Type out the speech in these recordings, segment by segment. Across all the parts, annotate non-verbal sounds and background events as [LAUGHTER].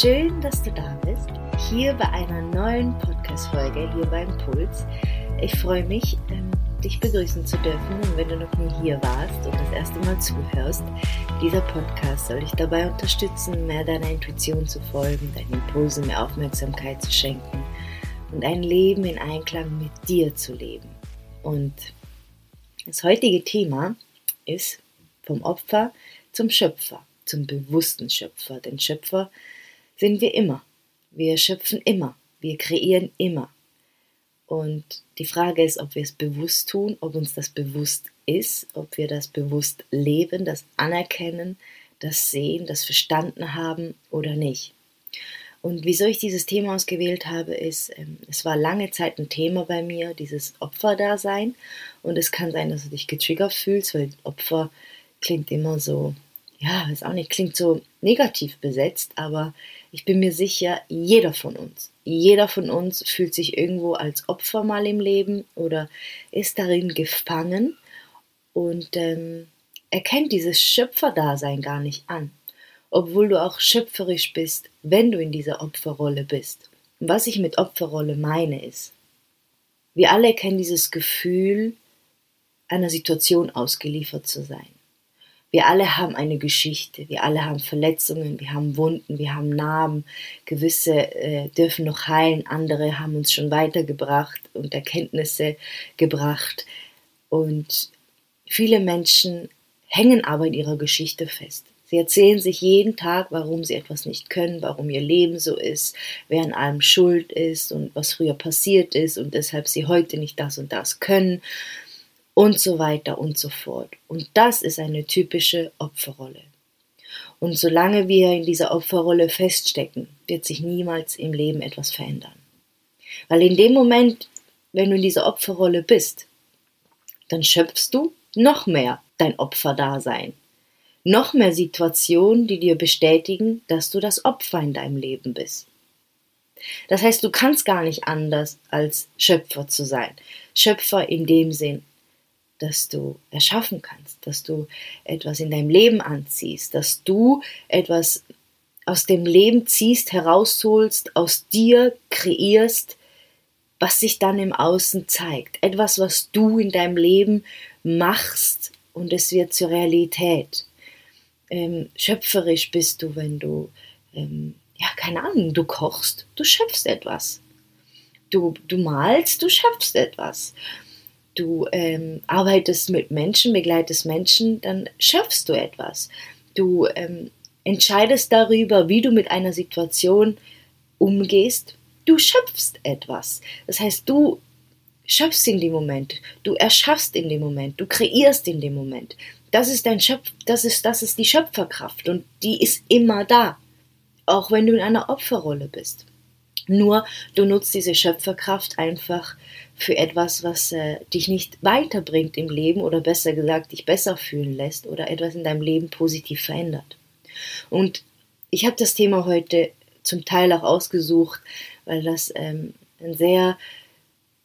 Schön, dass du da bist, hier bei einer neuen Podcast-Folge, hier beim Puls. Ich freue mich, ähm, dich begrüßen zu dürfen und wenn du noch nie hier warst und das erste Mal zuhörst, dieser Podcast soll dich dabei unterstützen, mehr deiner Intuition zu folgen, deinen Impulsen mehr Aufmerksamkeit zu schenken und ein Leben in Einklang mit dir zu leben. Und das heutige Thema ist vom Opfer zum Schöpfer, zum bewussten Schöpfer. Denn Schöpfer sind wir immer. Wir schöpfen immer. Wir kreieren immer. Und die Frage ist, ob wir es bewusst tun, ob uns das bewusst ist, ob wir das bewusst leben, das anerkennen, das sehen, das verstanden haben oder nicht. Und wieso ich dieses Thema ausgewählt habe, ist, ähm, es war lange Zeit ein Thema bei mir, dieses Opferdasein. Und es kann sein, dass du dich getriggert fühlst, weil Opfer klingt immer so ja, weiß auch nicht, klingt so negativ besetzt, aber ich bin mir sicher, jeder von uns, jeder von uns fühlt sich irgendwo als Opfer mal im Leben oder ist darin gefangen und ähm, erkennt dieses Schöpferdasein gar nicht an, obwohl du auch schöpferisch bist, wenn du in dieser Opferrolle bist. Und was ich mit Opferrolle meine ist, wir alle kennen dieses Gefühl, einer Situation ausgeliefert zu sein. Wir alle haben eine Geschichte, wir alle haben Verletzungen, wir haben Wunden, wir haben Narben. Gewisse äh, dürfen noch heilen, andere haben uns schon weitergebracht und Erkenntnisse gebracht. Und viele Menschen hängen aber in ihrer Geschichte fest. Sie erzählen sich jeden Tag, warum sie etwas nicht können, warum ihr Leben so ist, wer an allem schuld ist und was früher passiert ist und deshalb sie heute nicht das und das können und so weiter und so fort. Und das ist eine typische Opferrolle. Und solange wir in dieser Opferrolle feststecken, wird sich niemals im Leben etwas verändern. Weil in dem Moment, wenn du in dieser Opferrolle bist, dann schöpfst du noch mehr dein Opferdasein. Noch mehr Situationen, die dir bestätigen, dass du das Opfer in deinem Leben bist. Das heißt, du kannst gar nicht anders als Schöpfer zu sein. Schöpfer in dem Sinn, dass du erschaffen kannst, dass du etwas in deinem Leben anziehst, dass du etwas aus dem Leben ziehst, herausholst, aus dir kreierst, was sich dann im Außen zeigt. Etwas, was du in deinem Leben machst und es wird zur Realität. Ähm, schöpferisch bist du, wenn du, ähm, ja, keine Ahnung, du kochst, du schöpfst etwas. Du, du malst, du schöpfst etwas du ähm, arbeitest mit Menschen, begleitest Menschen, dann schaffst du etwas. Du ähm, entscheidest darüber, wie du mit einer Situation umgehst. Du schöpfst etwas. Das heißt, du schöpfst in dem Moment, du erschaffst in dem Moment, du kreierst in dem Moment. Das ist dein Schöpf, das ist, das ist die Schöpferkraft und die ist immer da. Auch wenn du in einer Opferrolle bist. Nur du nutzt diese Schöpferkraft einfach für etwas, was äh, dich nicht weiterbringt im Leben oder besser gesagt dich besser fühlen lässt oder etwas in deinem Leben positiv verändert. Und ich habe das Thema heute zum Teil auch ausgesucht, weil das ähm, ein sehr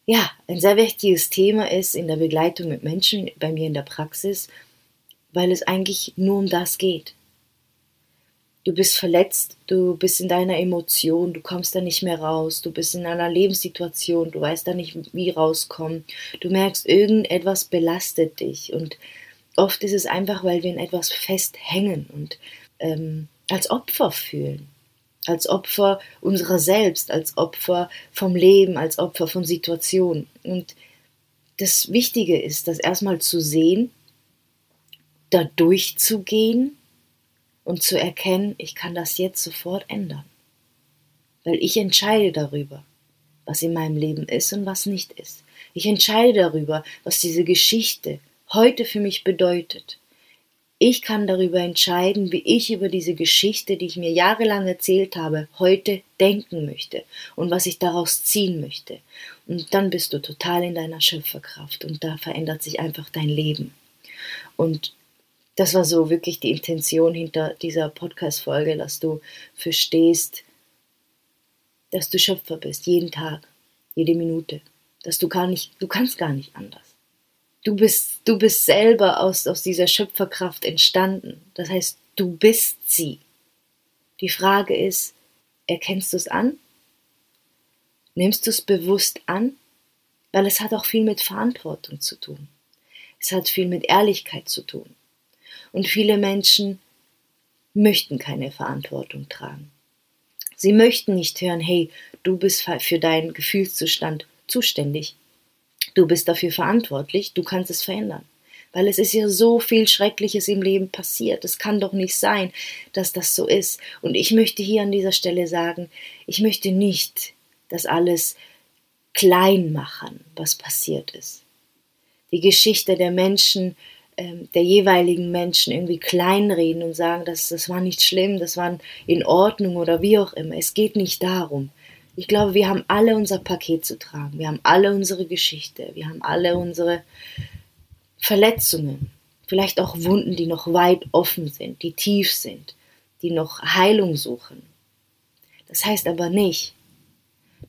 ja, ein sehr wichtiges Thema ist in der Begleitung mit Menschen bei mir in der Praxis, weil es eigentlich nur um das geht. Du bist verletzt, du bist in deiner Emotion, du kommst da nicht mehr raus, du bist in einer Lebenssituation, du weißt da nicht, wie rauskommen. Du merkst, irgendetwas belastet dich. Und oft ist es einfach, weil wir in etwas festhängen und ähm, als Opfer fühlen. Als Opfer unserer selbst, als Opfer vom Leben, als Opfer von Situationen. Und das Wichtige ist, das erstmal zu sehen, da durchzugehen und zu erkennen, ich kann das jetzt sofort ändern. Weil ich entscheide darüber, was in meinem Leben ist und was nicht ist. Ich entscheide darüber, was diese Geschichte heute für mich bedeutet. Ich kann darüber entscheiden, wie ich über diese Geschichte, die ich mir jahrelang erzählt habe, heute denken möchte und was ich daraus ziehen möchte. Und dann bist du total in deiner Schöpferkraft und da verändert sich einfach dein Leben. Und das war so wirklich die Intention hinter dieser Podcast-Folge, dass du verstehst, dass du Schöpfer bist, jeden Tag, jede Minute. Dass du gar nicht, du kannst gar nicht anders. Du bist, du bist selber aus, aus dieser Schöpferkraft entstanden. Das heißt, du bist sie. Die Frage ist, Erkennst du es an? Nimmst du es bewusst an? Weil es hat auch viel mit Verantwortung zu tun. Es hat viel mit Ehrlichkeit zu tun. Und viele Menschen möchten keine Verantwortung tragen. Sie möchten nicht hören, hey, du bist für deinen Gefühlszustand zuständig. Du bist dafür verantwortlich, du kannst es verändern. Weil es ist ja so viel Schreckliches im Leben passiert. Es kann doch nicht sein, dass das so ist. Und ich möchte hier an dieser Stelle sagen, ich möchte nicht das alles klein machen, was passiert ist. Die Geschichte der Menschen, der jeweiligen Menschen irgendwie kleinreden und sagen, das, das war nicht schlimm, das war in Ordnung oder wie auch immer. Es geht nicht darum. Ich glaube, wir haben alle unser Paket zu tragen. Wir haben alle unsere Geschichte. Wir haben alle unsere Verletzungen. Vielleicht auch Wunden, die noch weit offen sind, die tief sind, die noch Heilung suchen. Das heißt aber nicht,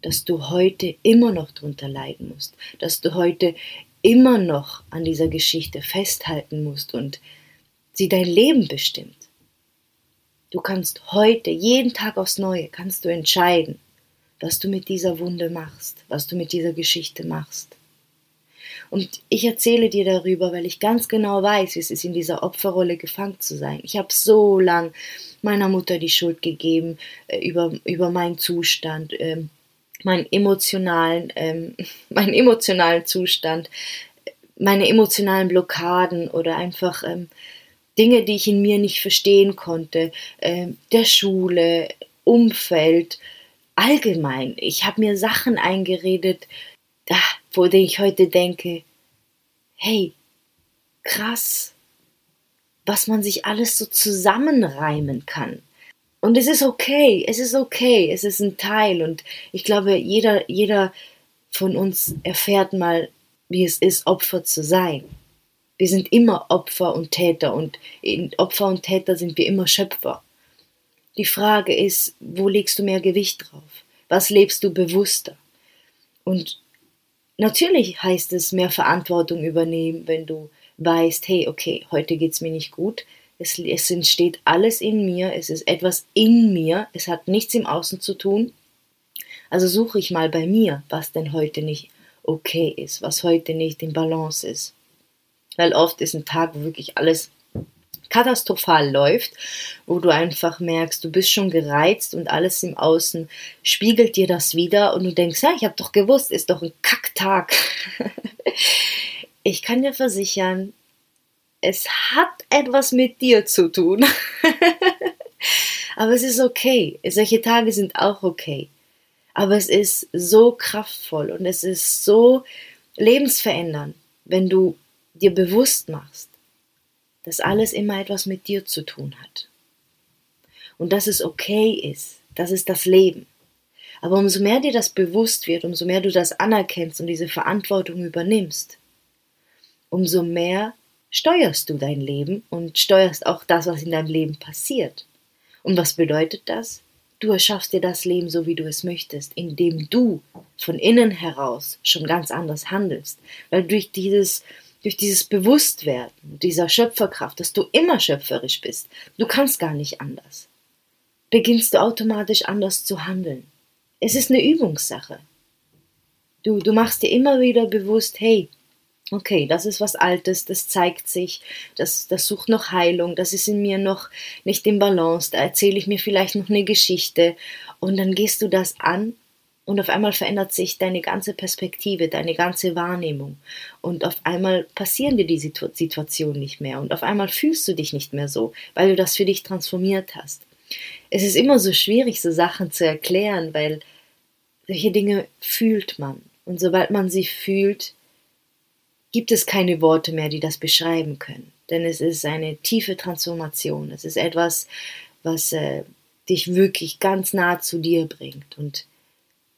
dass du heute immer noch drunter leiden musst, dass du heute immer noch an dieser Geschichte festhalten musst und sie dein Leben bestimmt. Du kannst heute, jeden Tag aufs Neue, kannst du entscheiden, was du mit dieser Wunde machst, was du mit dieser Geschichte machst. Und ich erzähle dir darüber, weil ich ganz genau weiß, wie es ist, in dieser Opferrolle gefangen zu sein. Ich habe so lang meiner Mutter die Schuld gegeben äh, über, über meinen Zustand, äh, meinen emotionalen, ähm, [LAUGHS] meinen emotionalen Zustand, meine emotionalen Blockaden oder einfach ähm, Dinge, die ich in mir nicht verstehen konnte, äh, der Schule, Umfeld, allgemein. Ich habe mir Sachen eingeredet, ach, wo ich heute denke, hey, krass, was man sich alles so zusammenreimen kann. Und es ist okay, es ist okay, es ist ein Teil und ich glaube, jeder, jeder von uns erfährt mal, wie es ist, Opfer zu sein. Wir sind immer Opfer und Täter und in Opfer und Täter sind wir immer Schöpfer. Die Frage ist, wo legst du mehr Gewicht drauf? Was lebst du bewusster? Und natürlich heißt es mehr Verantwortung übernehmen, wenn du weißt, hey, okay, heute geht's mir nicht gut, es, es entsteht alles in mir, es ist etwas in mir, es hat nichts im Außen zu tun. Also suche ich mal bei mir, was denn heute nicht okay ist, was heute nicht in Balance ist. Weil oft ist ein Tag, wo wirklich alles katastrophal läuft, wo du einfach merkst, du bist schon gereizt und alles im Außen spiegelt dir das wieder und du denkst, ja, ich habe doch gewusst, ist doch ein Kacktag. [LAUGHS] ich kann dir versichern, es hat etwas mit dir zu tun. [LAUGHS] Aber es ist okay. Solche Tage sind auch okay. Aber es ist so kraftvoll und es ist so lebensverändernd, wenn du dir bewusst machst, dass alles immer etwas mit dir zu tun hat. Und dass es okay ist. Das ist das Leben. Aber umso mehr dir das bewusst wird, umso mehr du das anerkennst und diese Verantwortung übernimmst, umso mehr steuerst du dein Leben und steuerst auch das, was in deinem Leben passiert. Und was bedeutet das? Du erschaffst dir das Leben so, wie du es möchtest, indem du von innen heraus schon ganz anders handelst. Weil durch dieses, durch dieses Bewusstwerden, dieser Schöpferkraft, dass du immer schöpferisch bist, du kannst gar nicht anders, beginnst du automatisch anders zu handeln. Es ist eine Übungssache. Du, du machst dir immer wieder bewusst, hey, okay, das ist was Altes, das zeigt sich, das, das sucht noch Heilung, das ist in mir noch nicht im Balance, da erzähle ich mir vielleicht noch eine Geschichte. Und dann gehst du das an und auf einmal verändert sich deine ganze Perspektive, deine ganze Wahrnehmung. Und auf einmal passieren dir die Situationen nicht mehr und auf einmal fühlst du dich nicht mehr so, weil du das für dich transformiert hast. Es ist immer so schwierig, so Sachen zu erklären, weil solche Dinge fühlt man. Und sobald man sie fühlt, gibt es keine Worte mehr, die das beschreiben können. Denn es ist eine tiefe Transformation. Es ist etwas, was äh, dich wirklich ganz nah zu dir bringt und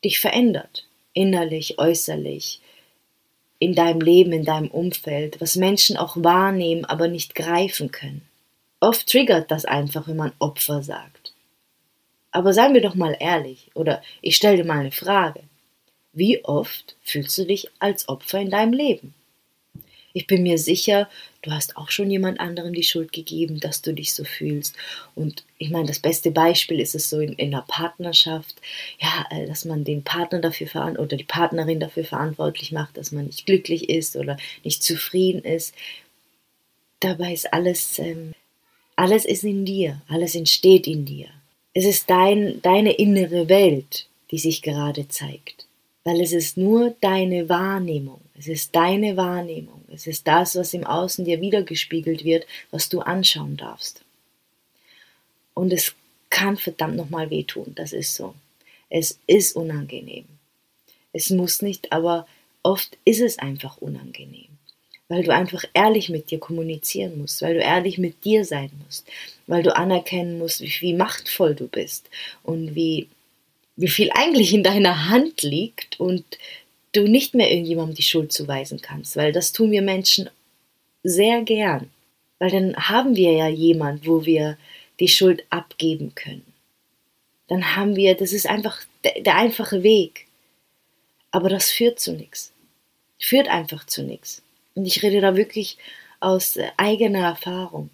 dich verändert. Innerlich, äußerlich, in deinem Leben, in deinem Umfeld, was Menschen auch wahrnehmen, aber nicht greifen können. Oft triggert das einfach, wenn man Opfer sagt. Aber seien wir doch mal ehrlich, oder ich stelle dir mal eine Frage. Wie oft fühlst du dich als Opfer in deinem Leben? Ich bin mir sicher, du hast auch schon jemand anderem die Schuld gegeben, dass du dich so fühlst. Und ich meine, das beste Beispiel ist es so in, in einer Partnerschaft, ja, äh, dass man den Partner dafür oder die Partnerin dafür verantwortlich macht, dass man nicht glücklich ist oder nicht zufrieden ist. Dabei ist alles, ähm, alles ist in dir, alles entsteht in dir. Es ist dein, deine innere Welt, die sich gerade zeigt weil es ist nur deine Wahrnehmung. Es ist deine Wahrnehmung. Es ist das, was im Außen dir wiedergespiegelt wird, was du anschauen darfst. Und es kann verdammt nochmal wehtun. Das ist so. Es ist unangenehm. Es muss nicht, aber oft ist es einfach unangenehm. Weil du einfach ehrlich mit dir kommunizieren musst, weil du ehrlich mit dir sein musst, weil du anerkennen musst, wie, wie machtvoll du bist und wie wie viel eigentlich in deiner Hand liegt und du nicht mehr irgendjemandem die Schuld zuweisen kannst, weil das tun wir Menschen sehr gern, weil dann haben wir ja jemand, wo wir die Schuld abgeben können. Dann haben wir, das ist einfach der, der einfache Weg. Aber das führt zu nichts. Führt einfach zu nichts. Und ich rede da wirklich aus eigener Erfahrung.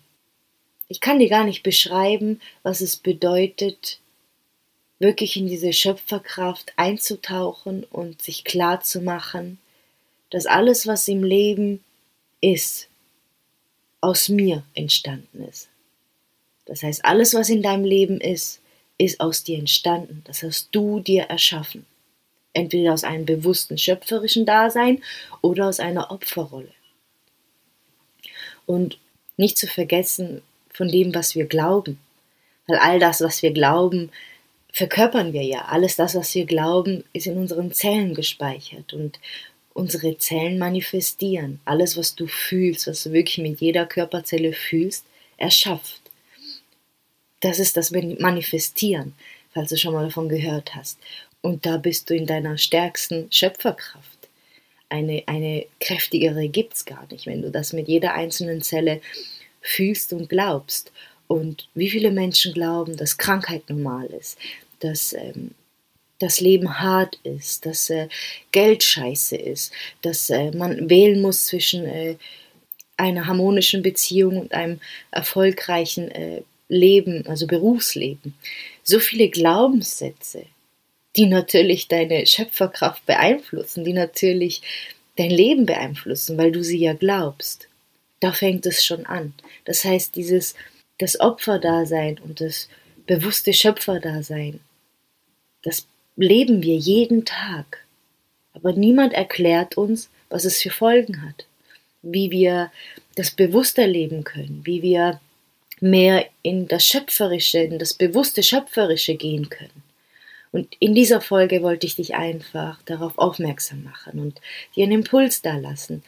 Ich kann dir gar nicht beschreiben, was es bedeutet, wirklich in diese Schöpferkraft einzutauchen und sich klar zu machen, dass alles, was im Leben ist, aus mir entstanden ist. Das heißt, alles, was in deinem Leben ist, ist aus dir entstanden. Das hast du dir erschaffen. Entweder aus einem bewussten schöpferischen Dasein oder aus einer Opferrolle. Und nicht zu vergessen von dem, was wir glauben. Weil all das, was wir glauben, verkörpern wir ja. Alles das, was wir glauben, ist in unseren Zellen gespeichert und unsere Zellen manifestieren. Alles, was du fühlst, was du wirklich mit jeder Körperzelle fühlst, erschafft. Das ist das Manifestieren, falls du schon mal davon gehört hast. Und da bist du in deiner stärksten Schöpferkraft. Eine, eine kräftigere gibt es gar nicht, wenn du das mit jeder einzelnen Zelle fühlst und glaubst. Und wie viele Menschen glauben, dass Krankheit normal ist, dass ähm, das Leben hart ist, dass äh, Geld scheiße ist, dass äh, man wählen muss zwischen äh, einer harmonischen Beziehung und einem erfolgreichen äh, Leben, also Berufsleben. So viele Glaubenssätze, die natürlich deine Schöpferkraft beeinflussen, die natürlich dein Leben beeinflussen, weil du sie ja glaubst. Da fängt es schon an. Das heißt, dieses das Opferdasein und das bewusste Schöpferdasein, das leben wir jeden Tag. Aber niemand erklärt uns, was es für Folgen hat, wie wir das bewusster leben können, wie wir mehr in das Schöpferische, in das bewusste Schöpferische gehen können. Und in dieser Folge wollte ich dich einfach darauf aufmerksam machen und dir einen Impuls da lassen,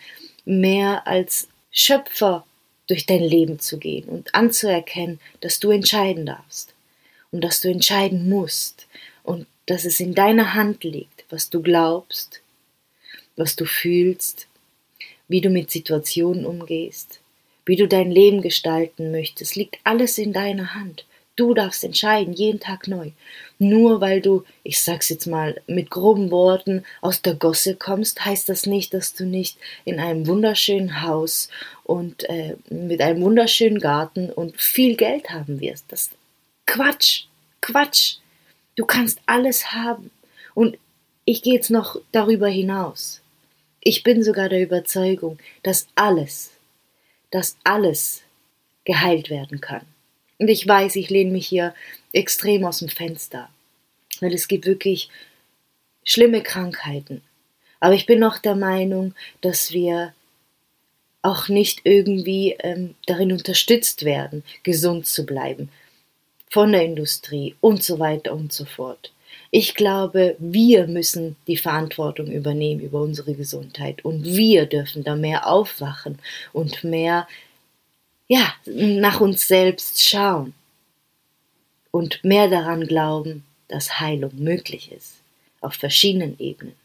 mehr als Schöpfer durch dein Leben zu gehen und anzuerkennen, dass du entscheiden darfst und dass du entscheiden musst und dass es in deiner Hand liegt, was du glaubst, was du fühlst, wie du mit Situationen umgehst, wie du dein Leben gestalten möchtest, liegt alles in deiner Hand. Du darfst entscheiden, jeden Tag neu. Nur weil du, ich sag's jetzt mal mit groben Worten, aus der Gosse kommst, heißt das nicht, dass du nicht in einem wunderschönen Haus und äh, mit einem wunderschönen Garten und viel Geld haben wirst. Das Quatsch, Quatsch. Du kannst alles haben. Und ich gehe jetzt noch darüber hinaus. Ich bin sogar der Überzeugung, dass alles, dass alles geheilt werden kann. Und ich weiß, ich lehne mich hier extrem aus dem Fenster, weil es gibt wirklich schlimme Krankheiten. Aber ich bin noch der Meinung, dass wir auch nicht irgendwie ähm, darin unterstützt werden, gesund zu bleiben, von der Industrie und so weiter und so fort. Ich glaube, wir müssen die Verantwortung übernehmen über unsere Gesundheit und wir dürfen da mehr aufwachen und mehr ja, nach uns selbst schauen und mehr daran glauben, dass Heilung möglich ist, auf verschiedenen Ebenen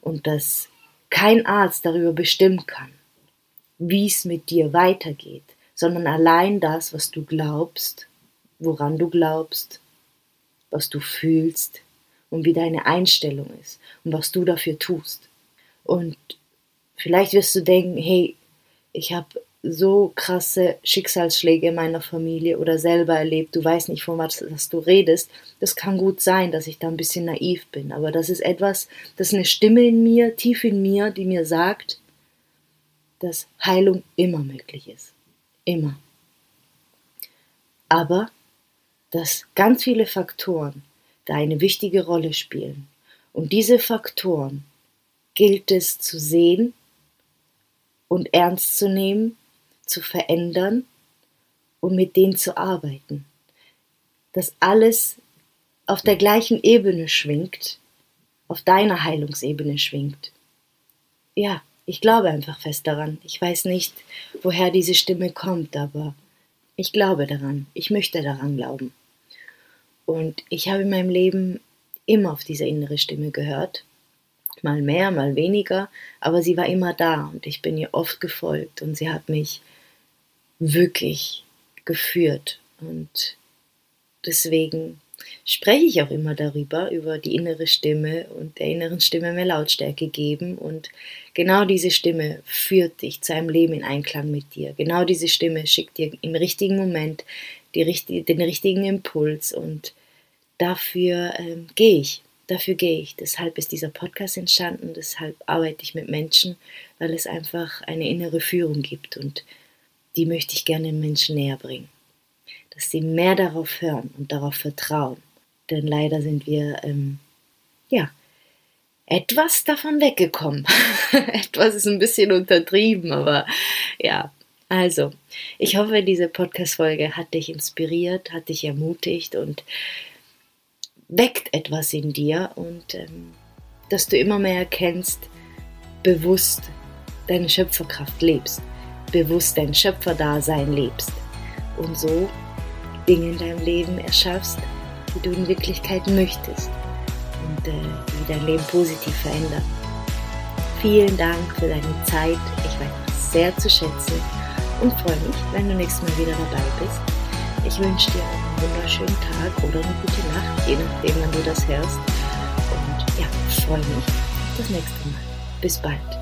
und dass kein Arzt darüber bestimmen kann, wie es mit dir weitergeht, sondern allein das, was du glaubst, woran du glaubst, was du fühlst und wie deine Einstellung ist und was du dafür tust. Und vielleicht wirst du denken, hey, Ich habe so krasse Schicksalsschläge in meiner Familie oder selber erlebt. Du weißt nicht, von was, was du redest. Das kann gut sein, dass ich da ein bisschen naiv bin. Aber das ist etwas, das ist eine Stimme in mir, tief in mir, die mir sagt, dass Heilung immer möglich ist. Immer. Aber dass ganz viele Faktoren da eine wichtige Rolle spielen. Und diese Faktoren gilt es zu sehen und ernst zu nehmen, zu verändern und mit denen zu arbeiten. Dass alles auf der gleichen Ebene schwingt, auf deiner Heilungsebene schwingt. Ja, ich glaube einfach fest daran. Ich weiß nicht, woher diese Stimme kommt, aber ich glaube daran. Ich möchte daran glauben. Und ich habe in meinem Leben immer auf diese innere Stimme gehört. Mal mehr, mal weniger, aber sie war immer da und ich bin ihr oft gefolgt und sie hat mich wirklich geführt. Und deswegen spreche ich auch immer darüber, über die innere Stimme und der inneren Stimme mehr Lautstärke geben. Und genau diese Stimme führt dich zu einem Leben in Einklang mit dir. Genau diese Stimme schickt dir im richtigen Moment die, den richtigen Impuls und dafür ähm, gehe ich. Dafür gehe ich. Deshalb ist dieser Podcast entstanden, deshalb arbeite ich mit Menschen, weil es einfach eine innere Führung gibt und die möchte ich gerne den Menschen näher bringen. Dass sie mehr darauf hören und darauf vertrauen. Denn leider sind wir, ähm, ja, etwas davon weggekommen. [LAUGHS] etwas ist ein bisschen untertrieben, aber ja. Also, ich hoffe, diese Podcast-Folge hat dich inspiriert, hat dich ermutigt und weckt etwas in dir und ähm, dass du immer mehr erkennst, bewusst deine Schöpferkraft lebst bewusst dein Schöpferdasein lebst und so Dinge in deinem Leben erschaffst, die du in Wirklichkeit möchtest und äh, die dein Leben positiv verändern. Vielen Dank für deine Zeit. Ich weiß es sehr zu schätzen und freue mich, wenn du nächstes Mal wieder dabei bist. Ich wünsche dir einen wunderschönen Tag oder eine gute Nacht, je nachdem, wann du das hörst. Und ja, freue mich auf das nächste Mal. Bis bald.